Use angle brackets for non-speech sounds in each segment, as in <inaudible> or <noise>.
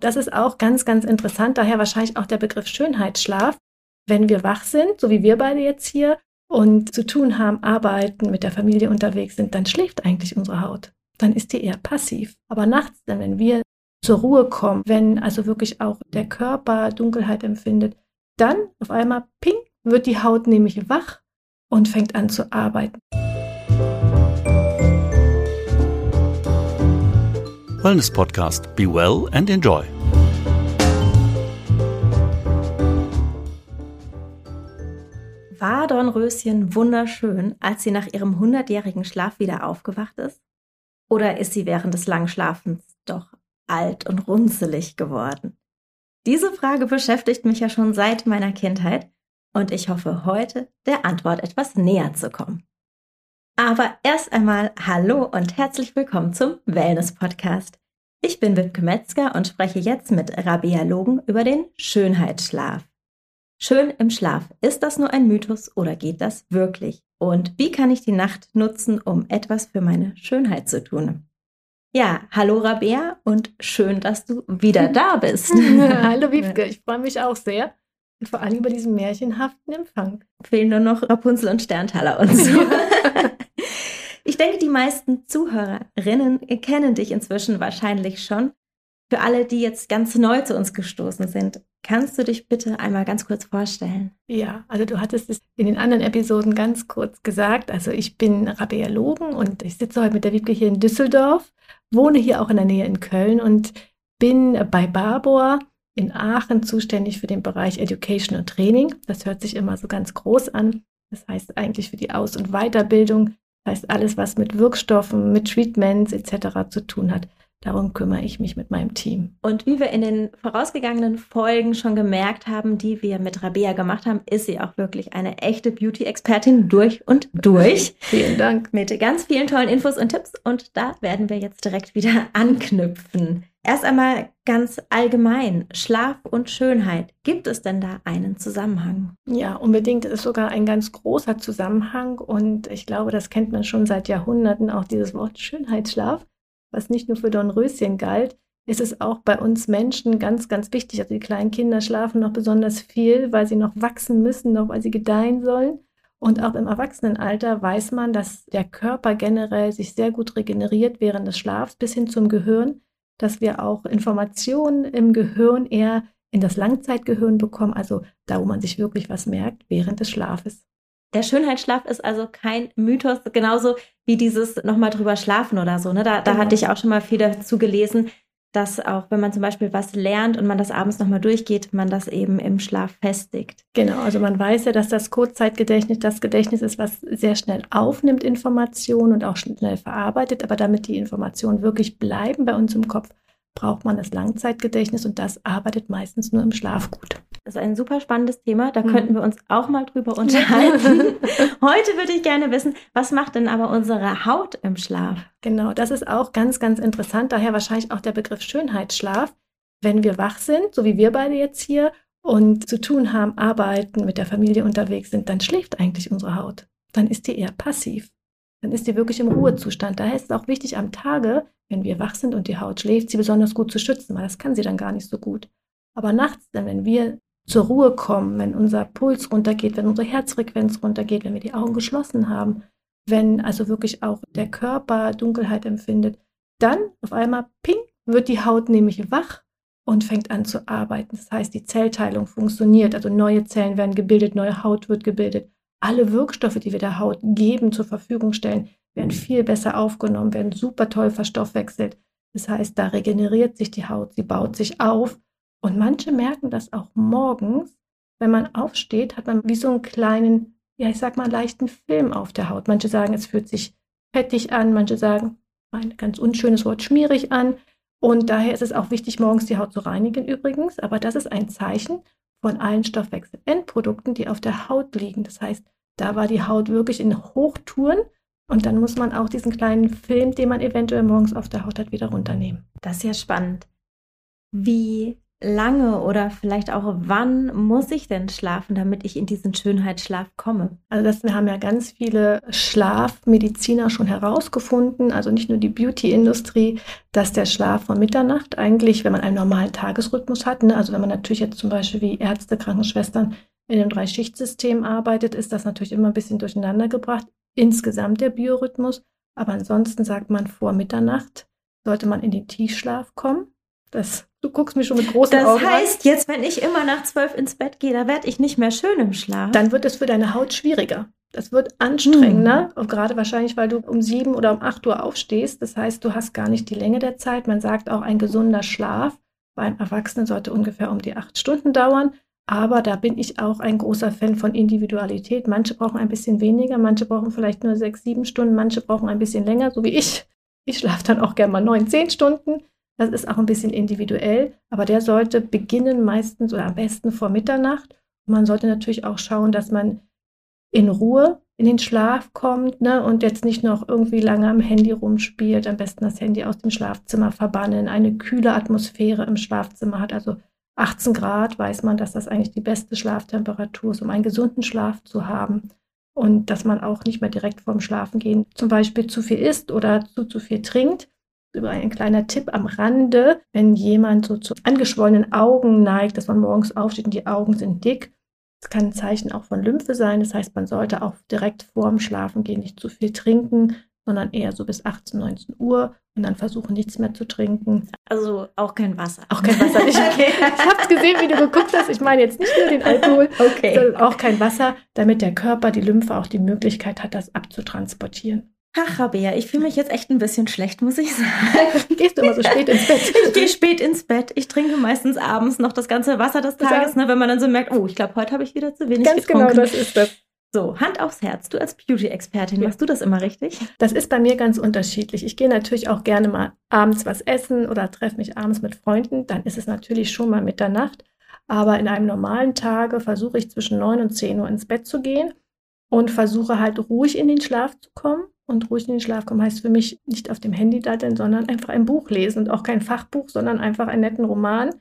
Das ist auch ganz, ganz interessant. Daher wahrscheinlich auch der Begriff Schönheitsschlaf. Wenn wir wach sind, so wie wir beide jetzt hier, und zu tun haben, arbeiten, mit der Familie unterwegs sind, dann schläft eigentlich unsere Haut. Dann ist die eher passiv. Aber nachts, dann, wenn wir zur Ruhe kommen, wenn also wirklich auch der Körper Dunkelheit empfindet, dann auf einmal ping wird die Haut nämlich wach und fängt an zu arbeiten. Wellness Podcast. Be well and enjoy. War Dornröschen wunderschön, als sie nach ihrem hundertjährigen Schlaf wieder aufgewacht ist? Oder ist sie während des langen Schlafens doch alt und runzelig geworden? Diese Frage beschäftigt mich ja schon seit meiner Kindheit und ich hoffe heute der Antwort etwas näher zu kommen. Aber erst einmal Hallo und herzlich willkommen zum Wellness Podcast. Ich bin Wipke Metzger und spreche jetzt mit Rabea Logen über den Schönheitsschlaf. Schön im Schlaf. Ist das nur ein Mythos oder geht das wirklich? Und wie kann ich die Nacht nutzen, um etwas für meine Schönheit zu tun? Ja, hallo Rabea und schön, dass du wieder da <laughs> bist. <laughs> hallo <laughs> Wiebke, ich freue mich auch sehr. Und vor allem über diesen märchenhaften Empfang. Fehlen nur noch Rapunzel und Sterntaler und so. Ich denke, die meisten Zuhörerinnen kennen dich inzwischen wahrscheinlich schon. Für alle, die jetzt ganz neu zu uns gestoßen sind, kannst du dich bitte einmal ganz kurz vorstellen? Ja, also du hattest es in den anderen Episoden ganz kurz gesagt. Also ich bin Rabea Logen und ich sitze heute mit der Wiebke hier in Düsseldorf, wohne hier auch in der Nähe in Köln und bin bei Barbour in Aachen zuständig für den Bereich Education und Training. Das hört sich immer so ganz groß an. Das heißt eigentlich für die Aus- und Weiterbildung. Das heißt alles, was mit Wirkstoffen, mit Treatments etc. zu tun hat. Darum kümmere ich mich mit meinem Team. Und wie wir in den vorausgegangenen Folgen schon gemerkt haben, die wir mit Rabea gemacht haben, ist sie auch wirklich eine echte Beauty-Expertin durch und durch. <laughs> Vielen Dank. Mit ganz vielen tollen Infos und Tipps. Und da werden wir jetzt direkt wieder <laughs> anknüpfen. Erst einmal ganz allgemein, Schlaf und Schönheit. Gibt es denn da einen Zusammenhang? Ja, unbedingt. Es ist sogar ein ganz großer Zusammenhang. Und ich glaube, das kennt man schon seit Jahrhunderten, auch dieses Wort Schönheitsschlaf was nicht nur für Dornröschen galt, ist es auch bei uns Menschen ganz, ganz wichtig. Also die kleinen Kinder schlafen noch besonders viel, weil sie noch wachsen müssen, noch weil sie gedeihen sollen. Und auch im Erwachsenenalter weiß man, dass der Körper generell sich sehr gut regeneriert während des Schlafs bis hin zum Gehirn, dass wir auch Informationen im Gehirn eher in das Langzeitgehirn bekommen, also da, wo man sich wirklich was merkt während des Schlafes. Der Schönheitsschlaf ist also kein Mythos, genauso wie dieses nochmal drüber schlafen oder so. Ne? Da, da genau. hatte ich auch schon mal viel dazu gelesen, dass auch wenn man zum Beispiel was lernt und man das abends nochmal durchgeht, man das eben im Schlaf festigt. Genau, also man weiß ja, dass das Kurzzeitgedächtnis das Gedächtnis ist, was sehr schnell aufnimmt Informationen und auch schnell verarbeitet, aber damit die Informationen wirklich bleiben bei uns im Kopf, braucht man das Langzeitgedächtnis und das arbeitet meistens nur im Schlaf gut. Das ist ein super spannendes Thema, da mhm. könnten wir uns auch mal drüber unterhalten. <laughs> Heute würde ich gerne wissen, was macht denn aber unsere Haut im Schlaf? Genau, das ist auch ganz, ganz interessant, daher wahrscheinlich auch der Begriff Schönheitsschlaf. Wenn wir wach sind, so wie wir beide jetzt hier, und zu tun haben, arbeiten, mit der Familie unterwegs sind, dann schläft eigentlich unsere Haut. Dann ist die eher passiv. Dann ist die wirklich im Ruhezustand. Daher ist es auch wichtig, am Tage wenn wir wach sind und die Haut schläft, sie besonders gut zu schützen, weil das kann sie dann gar nicht so gut. Aber nachts, dann, wenn wir zur Ruhe kommen, wenn unser Puls runtergeht, wenn unsere Herzfrequenz runtergeht, wenn wir die Augen geschlossen haben, wenn also wirklich auch der Körper Dunkelheit empfindet, dann auf einmal ping wird die Haut nämlich wach und fängt an zu arbeiten. Das heißt, die Zellteilung funktioniert, also neue Zellen werden gebildet, neue Haut wird gebildet. Alle Wirkstoffe, die wir der Haut geben, zur Verfügung stellen, werden viel besser aufgenommen, werden super toll verstoffwechselt. Das heißt, da regeneriert sich die Haut, sie baut sich auf. Und manche merken das auch morgens, wenn man aufsteht, hat man wie so einen kleinen, ja, ich sag mal, leichten Film auf der Haut. Manche sagen, es fühlt sich fettig an, manche sagen, ein ganz unschönes Wort, schmierig an. Und daher ist es auch wichtig, morgens die Haut zu reinigen übrigens. Aber das ist ein Zeichen von allen Stoffwechselendprodukten, die auf der Haut liegen. Das heißt, da war die Haut wirklich in Hochtouren und dann muss man auch diesen kleinen Film, den man eventuell morgens auf der Haut hat, wieder runternehmen. Das ist ja spannend. Wie lange oder vielleicht auch wann muss ich denn schlafen, damit ich in diesen Schönheitsschlaf komme? Also das haben ja ganz viele Schlafmediziner schon herausgefunden, also nicht nur die Beauty-Industrie, dass der Schlaf von Mitternacht eigentlich, wenn man einen normalen Tagesrhythmus hat, ne, also wenn man natürlich jetzt zum Beispiel wie Ärzte, Krankenschwestern in einem Drei-Schicht-System arbeitet, ist das natürlich immer ein bisschen durcheinander gebracht. Insgesamt der Biorhythmus. Aber ansonsten sagt man, vor Mitternacht sollte man in den Tiefschlaf kommen. Das, du guckst mich schon mit großen das Augen Das heißt, an. jetzt, wenn ich immer nach zwölf ins Bett gehe, da werde ich nicht mehr schön im Schlaf. Dann wird es für deine Haut schwieriger. Das wird anstrengender, hm. gerade wahrscheinlich, weil du um sieben oder um acht Uhr aufstehst. Das heißt, du hast gar nicht die Länge der Zeit. Man sagt auch, ein gesunder Schlaf beim Erwachsenen sollte ungefähr um die acht Stunden dauern. Aber da bin ich auch ein großer Fan von Individualität. Manche brauchen ein bisschen weniger, manche brauchen vielleicht nur sechs, sieben Stunden, manche brauchen ein bisschen länger, so wie ich. Ich schlafe dann auch gerne mal neun, zehn Stunden. Das ist auch ein bisschen individuell, aber der sollte beginnen meistens oder am besten vor Mitternacht. Man sollte natürlich auch schauen, dass man in Ruhe in den Schlaf kommt ne, und jetzt nicht noch irgendwie lange am Handy rumspielt. Am besten das Handy aus dem Schlafzimmer verbannen, eine kühle Atmosphäre im Schlafzimmer hat. Also 18 Grad weiß man, dass das eigentlich die beste Schlaftemperatur ist, um einen gesunden Schlaf zu haben. Und dass man auch nicht mehr direkt vorm Schlafengehen zum Beispiel zu viel isst oder zu, zu viel trinkt. Über ein kleiner Tipp am Rande, wenn jemand so zu angeschwollenen Augen neigt, dass man morgens aufsteht und die Augen sind dick, das kann ein Zeichen auch von Lymphe sein. Das heißt, man sollte auch direkt vorm Schlafengehen nicht zu viel trinken, sondern eher so bis 18, 19 Uhr und dann versuchen, nichts mehr zu trinken. Also auch kein Wasser. Auch kein Wasser. <laughs> Ich, okay. ich habe gesehen, wie du geguckt hast. Ich meine jetzt nicht nur den Alkohol, okay. sondern auch kein Wasser, damit der Körper, die Lymphe auch die Möglichkeit hat, das abzutransportieren. Ach, Rabea, ich fühle mich jetzt echt ein bisschen schlecht, muss ich sagen. <laughs> Gehst du immer so spät ins Bett? Ich gehe spät ins Bett. Ich trinke meistens abends noch das ganze Wasser des Tages, ne, wenn man dann so merkt, oh, ich glaube, heute habe ich wieder zu wenig Ganz getrunken. genau, das ist das. So, Hand aufs Herz. Du als Beauty-Expertin, machst du das immer richtig? Das ist bei mir ganz unterschiedlich. Ich gehe natürlich auch gerne mal abends was essen oder treffe mich abends mit Freunden. Dann ist es natürlich schon mal Mitternacht. Aber in einem normalen Tage versuche ich zwischen 9 und 10 Uhr ins Bett zu gehen und versuche halt ruhig in den Schlaf zu kommen. Und ruhig in den Schlaf kommen heißt für mich nicht auf dem Handy daddeln, sondern einfach ein Buch lesen und auch kein Fachbuch, sondern einfach einen netten Roman.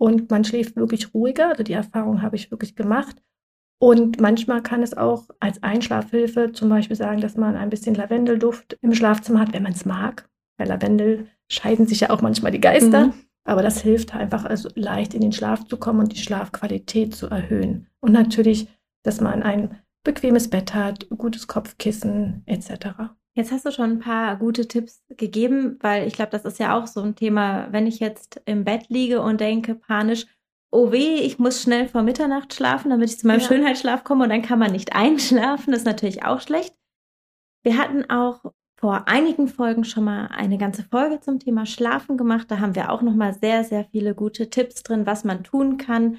Und man schläft wirklich ruhiger. Also die Erfahrung habe ich wirklich gemacht. Und manchmal kann es auch als Einschlafhilfe zum Beispiel sagen, dass man ein bisschen Lavendelduft im Schlafzimmer hat, wenn man es mag. Bei Lavendel scheiden sich ja auch manchmal die Geister. Mhm. Aber das hilft einfach, also leicht in den Schlaf zu kommen und die Schlafqualität zu erhöhen. Und natürlich, dass man ein bequemes Bett hat, gutes Kopfkissen etc. Jetzt hast du schon ein paar gute Tipps gegeben, weil ich glaube, das ist ja auch so ein Thema, wenn ich jetzt im Bett liege und denke panisch, oh weh, ich muss schnell vor Mitternacht schlafen, damit ich zu meinem ja. Schönheitsschlaf komme und dann kann man nicht <laughs> einschlafen. Das ist natürlich auch schlecht. Wir hatten auch vor einigen Folgen schon mal eine ganze Folge zum Thema Schlafen gemacht. Da haben wir auch noch mal sehr, sehr viele gute Tipps drin, was man tun kann,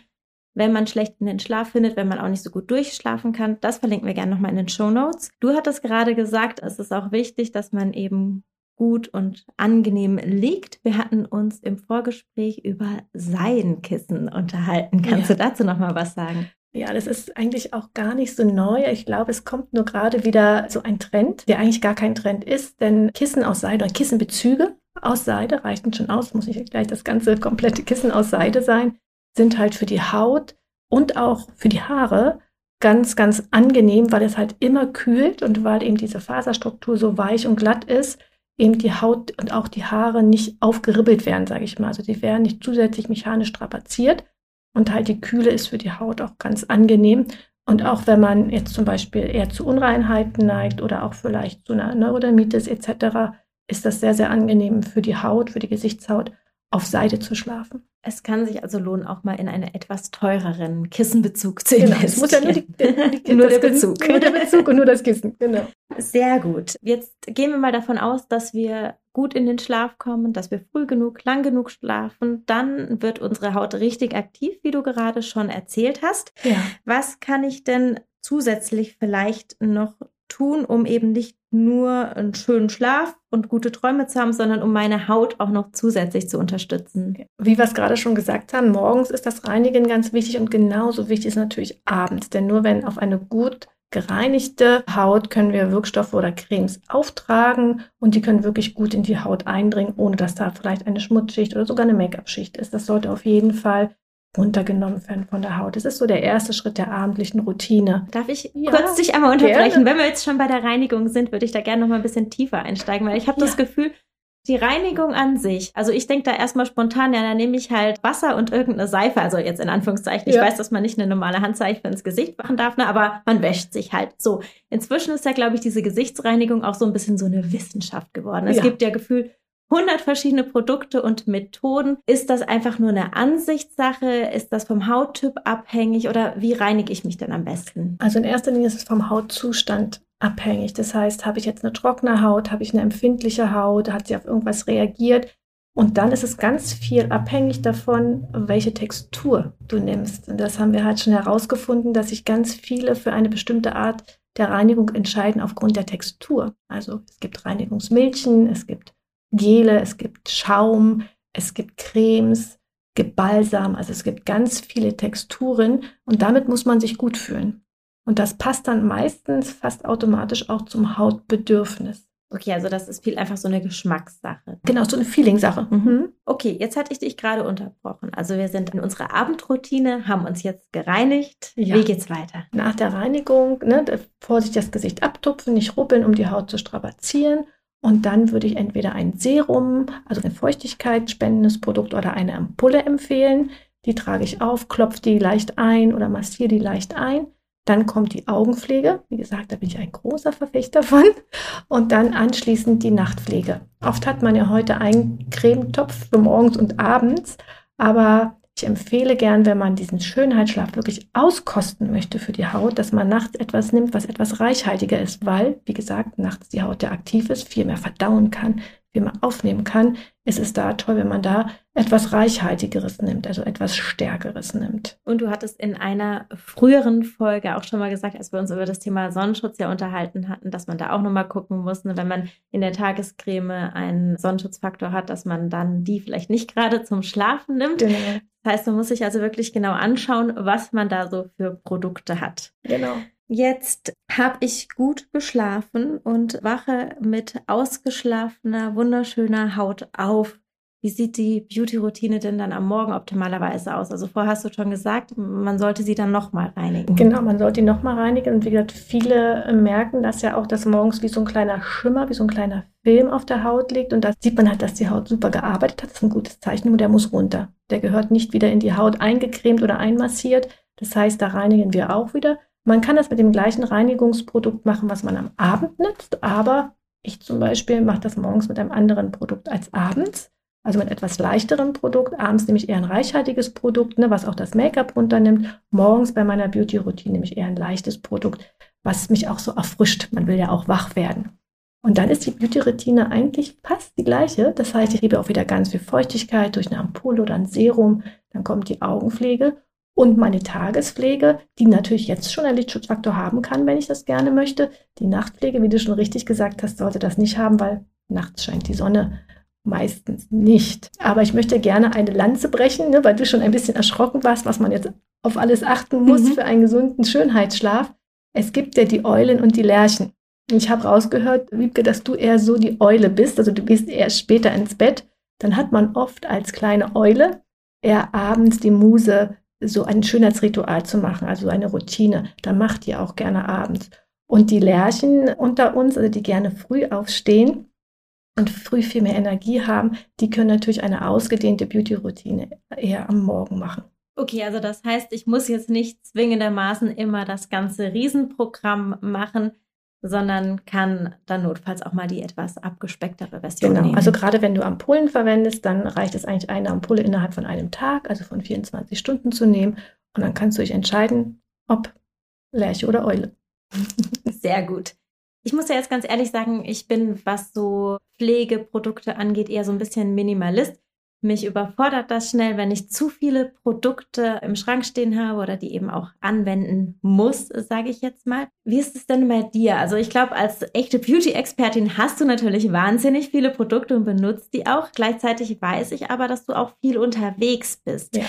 wenn man schlecht in den Schlaf findet, wenn man auch nicht so gut durchschlafen kann. Das verlinken wir gerne noch mal in den Show Notes. Du hattest gerade gesagt, es ist auch wichtig, dass man eben gut und angenehm liegt. Wir hatten uns im Vorgespräch über Seidenkissen unterhalten. Kannst ja. du dazu noch mal was sagen? Ja, das ist eigentlich auch gar nicht so neu. Ich glaube, es kommt nur gerade wieder so ein Trend, der eigentlich gar kein Trend ist, denn Kissen aus Seide oder Kissenbezüge aus Seide reichen schon aus, muss nicht gleich das ganze komplette Kissen aus Seide sein, sind halt für die Haut und auch für die Haare ganz, ganz angenehm, weil es halt immer kühlt und weil eben diese Faserstruktur so weich und glatt ist, eben die Haut und auch die Haare nicht aufgeribbelt werden, sage ich mal. Also die werden nicht zusätzlich mechanisch strapaziert und halt die Kühle ist für die Haut auch ganz angenehm. Und auch wenn man jetzt zum Beispiel eher zu Unreinheiten neigt oder auch vielleicht zu einer Neurodermitis etc., ist das sehr, sehr angenehm für die Haut, für die Gesichtshaut auf Seite zu schlafen. Es kann sich also lohnen, auch mal in einen etwas teureren Kissenbezug zu investieren. Genau, es muss ja nur, die, die, <laughs> nur der Bezug. Nur der Bezug und nur das Kissen, genau. Sehr gut. Jetzt gehen wir mal davon aus, dass wir gut in den Schlaf kommen, dass wir früh genug, lang genug schlafen. Dann wird unsere Haut richtig aktiv, wie du gerade schon erzählt hast. Ja. Was kann ich denn zusätzlich vielleicht noch tun, um eben nicht nur einen schönen Schlaf und gute Träume zu haben, sondern um meine Haut auch noch zusätzlich zu unterstützen. Wie wir es gerade schon gesagt haben, morgens ist das Reinigen ganz wichtig und genauso wichtig ist natürlich abends. Denn nur wenn auf eine gut gereinigte Haut können wir Wirkstoffe oder Cremes auftragen und die können wirklich gut in die Haut eindringen, ohne dass da vielleicht eine Schmutzschicht oder sogar eine Make-up-Schicht ist. Das sollte auf jeden Fall runtergenommen werden von der Haut. Das ist so der erste Schritt der abendlichen Routine. Darf ich ja, kurz dich einmal unterbrechen? Gerne. Wenn wir jetzt schon bei der Reinigung sind, würde ich da gerne noch mal ein bisschen tiefer einsteigen, weil ich habe ja. das Gefühl, die Reinigung an sich, also ich denke da erstmal spontan, ja, da nehme ich halt Wasser und irgendeine Seife, also jetzt in Anführungszeichen. Ich ja. weiß, dass man nicht eine normale Handseife ins Gesicht machen darf, ne, aber man wäscht sich halt so. Inzwischen ist ja, glaube ich, diese Gesichtsreinigung auch so ein bisschen so eine Wissenschaft geworden. Es gibt ja Gefühl 100 verschiedene Produkte und Methoden. Ist das einfach nur eine Ansichtssache? Ist das vom Hauttyp abhängig oder wie reinige ich mich denn am besten? Also in erster Linie ist es vom Hautzustand abhängig. Das heißt, habe ich jetzt eine trockene Haut, habe ich eine empfindliche Haut, hat sie auf irgendwas reagiert? Und dann ist es ganz viel abhängig davon, welche Textur du nimmst. Und das haben wir halt schon herausgefunden, dass sich ganz viele für eine bestimmte Art der Reinigung entscheiden aufgrund der Textur. Also es gibt Reinigungsmilchen, es gibt Gele, es gibt Schaum, es gibt Cremes, es gibt Balsam, also es gibt ganz viele Texturen und damit muss man sich gut fühlen. Und das passt dann meistens fast automatisch auch zum Hautbedürfnis. Okay, also das ist viel einfach so eine Geschmackssache. Genau, so eine Feeling-Sache. Mhm. Okay, jetzt hatte ich dich gerade unterbrochen. Also wir sind in unserer Abendroutine, haben uns jetzt gereinigt. Ja. Wie geht's weiter? Nach der Reinigung, ne, vorsichtig das Gesicht abtupfen, nicht rubbeln, um die Haut zu strapazieren. Und dann würde ich entweder ein Serum, also ein feuchtigkeitsspendendes Produkt oder eine Ampulle empfehlen. Die trage ich auf, klopfe die leicht ein oder massiere die leicht ein. Dann kommt die Augenpflege. Wie gesagt, da bin ich ein großer Verfechter von. Und dann anschließend die Nachtpflege. Oft hat man ja heute einen Cremetopf für morgens und abends. Aber ich empfehle gern, wenn man diesen Schönheitsschlaf wirklich auskosten möchte für die Haut, dass man nachts etwas nimmt, was etwas reichhaltiger ist, weil, wie gesagt, nachts die Haut ja aktiv ist, viel mehr verdauen kann, mehr aufnehmen kann. Es ist da toll, wenn man da etwas Reichhaltigeres nimmt, also etwas Stärkeres nimmt. Und du hattest in einer früheren Folge auch schon mal gesagt, als wir uns über das Thema Sonnenschutz ja unterhalten hatten, dass man da auch nochmal gucken muss, ne, wenn man in der Tagescreme einen Sonnenschutzfaktor hat, dass man dann die vielleicht nicht gerade zum Schlafen nimmt. Genau. Das heißt, man muss sich also wirklich genau anschauen, was man da so für Produkte hat. Genau. Jetzt habe ich gut geschlafen und wache mit ausgeschlafener, wunderschöner Haut auf. Wie sieht die Beauty-Routine denn dann am Morgen optimalerweise aus? Also vorher hast du schon gesagt, man sollte sie dann nochmal reinigen. Genau, man sollte die nochmal reinigen. Und wie gesagt, viele merken das ja auch, dass morgens wie so ein kleiner Schimmer, wie so ein kleiner Film auf der Haut liegt. Und da sieht man halt, dass die Haut super gearbeitet hat. Das ist ein gutes Zeichen, nur der muss runter. Der gehört nicht wieder in die Haut eingecremt oder einmassiert. Das heißt, da reinigen wir auch wieder. Man kann das mit dem gleichen Reinigungsprodukt machen, was man am Abend nutzt, aber ich zum Beispiel mache das morgens mit einem anderen Produkt als abends also mit etwas leichterem Produkt. Abends nehme ich eher ein reichhaltiges Produkt, ne, was auch das Make-up runternimmt. Morgens bei meiner Beauty-Routine nehme ich eher ein leichtes Produkt, was mich auch so erfrischt. Man will ja auch wach werden. Und dann ist die Beauty-Routine eigentlich fast die gleiche. Das heißt, ich gebe auch wieder ganz viel Feuchtigkeit durch eine Ampulle oder ein Serum. Dann kommt die Augenpflege und meine Tagespflege, die natürlich jetzt schon einen Lichtschutzfaktor haben kann, wenn ich das gerne möchte. Die Nachtpflege, wie du schon richtig gesagt hast, sollte das nicht haben, weil nachts scheint die Sonne meistens nicht. Aber ich möchte gerne eine Lanze brechen, ne, weil du schon ein bisschen erschrocken warst, was man jetzt auf alles achten muss mhm. für einen gesunden Schönheitsschlaf. Es gibt ja die Eulen und die Lerchen. Ich habe rausgehört, Wiebke, dass du eher so die Eule bist, also du gehst eher später ins Bett. Dann hat man oft als kleine Eule eher abends die Muse, so ein Schönheitsritual zu machen, also eine Routine. Da macht ihr auch gerne abends. Und die Lerchen unter uns, also die gerne früh aufstehen, und früh viel mehr Energie haben, die können natürlich eine ausgedehnte Beauty-Routine eher am Morgen machen. Okay, also das heißt, ich muss jetzt nicht zwingendermaßen immer das ganze Riesenprogramm machen, sondern kann dann notfalls auch mal die etwas abgespecktere Version genau. nehmen. Also gerade wenn du Ampullen verwendest, dann reicht es eigentlich eine Ampulle innerhalb von einem Tag, also von 24 Stunden zu nehmen und dann kannst du dich entscheiden, ob Lerche oder Eule. <laughs> Sehr gut. Ich muss ja jetzt ganz ehrlich sagen, ich bin, was so Pflegeprodukte angeht, eher so ein bisschen Minimalist. Mich überfordert das schnell, wenn ich zu viele Produkte im Schrank stehen habe oder die eben auch anwenden muss, sage ich jetzt mal. Wie ist es denn bei dir? Also ich glaube, als echte Beauty-Expertin hast du natürlich wahnsinnig viele Produkte und benutzt die auch. Gleichzeitig weiß ich aber, dass du auch viel unterwegs bist. Ja.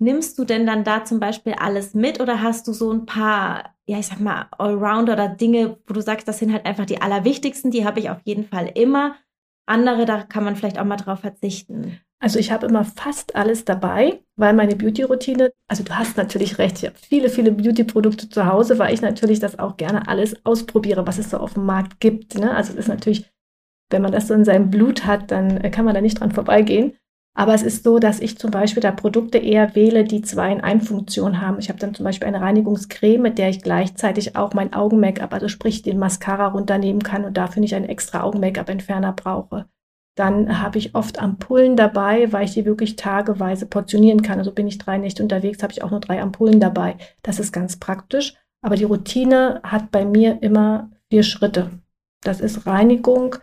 Nimmst du denn dann da zum Beispiel alles mit oder hast du so ein paar, ja, ich sag mal, Allrounder oder Dinge, wo du sagst, das sind halt einfach die allerwichtigsten, die habe ich auf jeden Fall immer. Andere, da kann man vielleicht auch mal drauf verzichten. Also ich habe immer fast alles dabei, weil meine Beauty-Routine, also du hast natürlich recht, ich habe viele, viele Beauty-Produkte zu Hause, weil ich natürlich das auch gerne alles ausprobiere, was es so auf dem Markt gibt. Ne? Also es ist natürlich, wenn man das so in seinem Blut hat, dann kann man da nicht dran vorbeigehen. Aber es ist so, dass ich zum Beispiel da Produkte eher wähle, die zwei in ein Funktion haben. Ich habe dann zum Beispiel eine Reinigungscreme, mit der ich gleichzeitig auch mein Augen-Make-up, also sprich den Mascara runternehmen kann und dafür nicht einen extra Augen-Make-up-Entferner brauche. Dann habe ich oft Ampullen dabei, weil ich die wirklich tageweise portionieren kann. Also bin ich drei Nächte unterwegs, habe ich auch nur drei Ampullen dabei. Das ist ganz praktisch. Aber die Routine hat bei mir immer vier Schritte. Das ist Reinigung,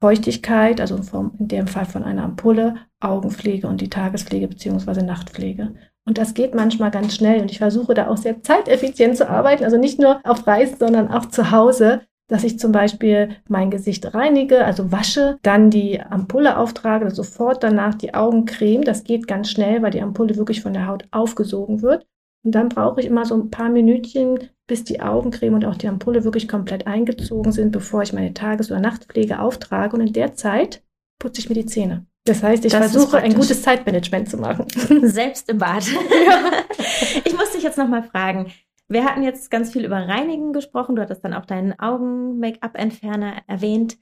Feuchtigkeit, also in dem Fall von einer Ampulle, Augenpflege und die Tagespflege bzw. Nachtpflege. Und das geht manchmal ganz schnell und ich versuche da auch sehr zeiteffizient zu arbeiten, also nicht nur auf Reisen, sondern auch zu Hause, dass ich zum Beispiel mein Gesicht reinige, also wasche, dann die Ampulle auftrage, sofort danach die Augencreme. Das geht ganz schnell, weil die Ampulle wirklich von der Haut aufgesogen wird. Und dann brauche ich immer so ein paar Minütchen, bis die Augencreme und auch die Ampulle wirklich komplett eingezogen sind, bevor ich meine Tages- oder Nachtpflege auftrage. Und in der Zeit putze ich mir die Zähne. Das heißt, ich das versuche ein gutes Zeitmanagement zu machen. Selbst im Bad. <laughs> Ja. Ich muss dich jetzt nochmal fragen. Wir hatten jetzt ganz viel über Reinigen gesprochen. Du hattest dann auch deinen Augen-Make-up-Entferner erwähnt.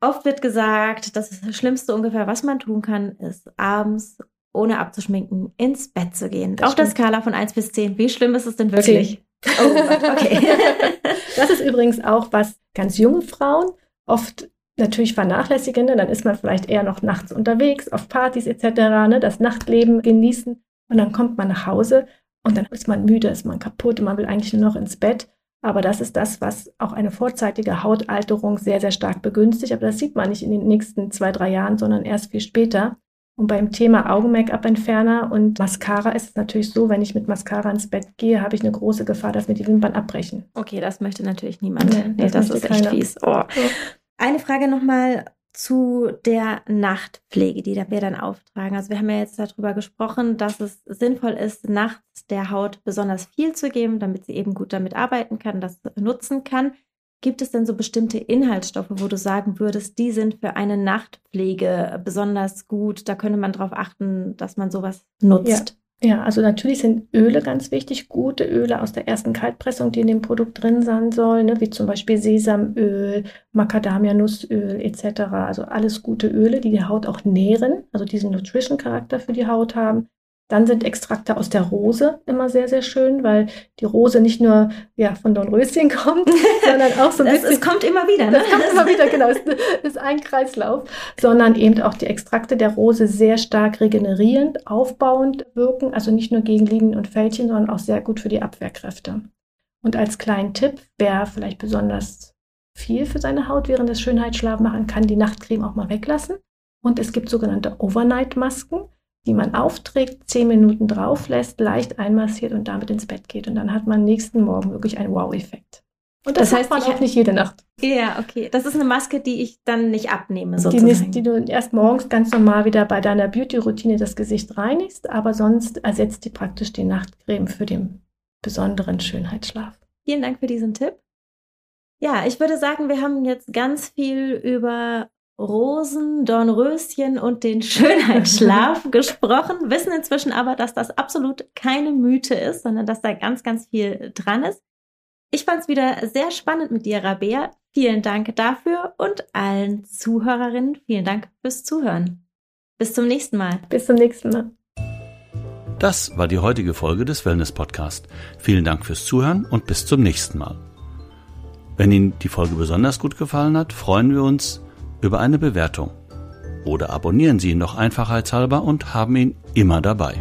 Oft wird gesagt, das, das Schlimmste ungefähr, was man tun kann, ist abends ohne abzuschminken ins Bett zu gehen. Das Auf stimmt. der Skala von 1 bis 10. Wie schlimm ist es denn wirklich? 10. Oh, okay. <laughs> das ist übrigens auch, was ganz junge Frauen oft natürlich vernachlässigen. Ne? Dann ist man vielleicht eher noch nachts unterwegs, auf Partys etc., ne? das Nachtleben genießen. Und dann kommt man nach Hause und dann ist man müde, ist man kaputt und man will eigentlich nur noch ins Bett. Aber das ist das, was auch eine vorzeitige Hautalterung sehr, sehr stark begünstigt. Aber das sieht man nicht in den nächsten zwei, drei Jahren, sondern erst viel später. Und beim Thema Augen-Make-up-Entferner und Mascara ist es natürlich so, wenn ich mit Mascara ins Bett gehe, habe ich eine große Gefahr, dass mir die Wimpern abbrechen. Okay, das möchte natürlich niemand. Nee, nee das, das ist echt fies. Oh. Eine Frage nochmal zu der Nachtpflege, die wir dann auftragen. Also wir haben ja jetzt darüber gesprochen, dass es sinnvoll ist, nachts der Haut besonders viel zu geben, damit sie eben gut damit arbeiten kann, das nutzen kann. Gibt es denn so bestimmte Inhaltsstoffe, wo du sagen würdest, die sind für eine Nachtpflege besonders gut? Da könnte man darauf achten, dass man sowas nutzt. Ja. Ja. also natürlich sind Öle ganz wichtig, gute Öle aus der ersten Kaltpressung, die in dem Produkt drin sein sollen, ne? wie zum Beispiel Sesamöl, Macadamia-Nussöl etc. Also alles gute Öle, die die Haut auch nähren, also diesen Nutrition-Charakter für die Haut haben. Dann sind Extrakte aus der Rose immer sehr, sehr schön, weil die Rose nicht nur ja, von Dornröschen <laughs> kommt, sondern auch so ein bisschen. Es kommt immer wieder, ne? Das kommt immer wieder, genau. Es ist ein Kreislauf. Sondern eben auch die Extrakte der Rose sehr stark regenerierend, aufbauend wirken. Also nicht nur gegen Linien und Fältchen, sondern auch sehr gut für die Abwehrkräfte. Und als kleinen Tipp, wer vielleicht besonders viel für seine Haut während des Schönheitsschlafs machen kann, die Nachtcreme auch mal weglassen. Und es gibt sogenannte Overnight-Masken die man aufträgt, zehn Minuten drauf lässt, leicht einmassiert und damit ins Bett geht. Und dann hat man nächsten Morgen wirklich einen Wow-Effekt. Und das, das heißt, man auch nicht jede Nacht. Ja, okay. Das ist eine Maske, die ich dann nicht abnehme, sozusagen. Die, die du erst morgens ganz normal wieder bei deiner Beauty-Routine das Gesicht reinigst, aber sonst ersetzt die praktisch die Nachtcreme für den besonderen Schönheitsschlaf. Vielen Dank für diesen Tipp. Ja, ich würde sagen, wir haben jetzt ganz viel über Rosen, Dornröschen und den Schönheitsschlaf <laughs> gesprochen, wissen inzwischen aber, dass das absolut keine Mythe ist, sondern dass da ganz, ganz viel dran ist. Ich fand es wieder sehr spannend mit dir, Rabea. Vielen Dank dafür und allen Zuhörerinnen vielen Dank fürs Zuhören. Bis zum nächsten Mal. Bis zum nächsten Mal. Das war die heutige Folge des Wellness Podcast. Vielen Dank fürs Zuhören und bis zum nächsten Mal. Wenn Ihnen die Folge besonders gut gefallen hat, freuen wir uns, über eine Bewertung. Oder abonnieren Sie ihn noch einfachheitshalber und haben ihn immer dabei.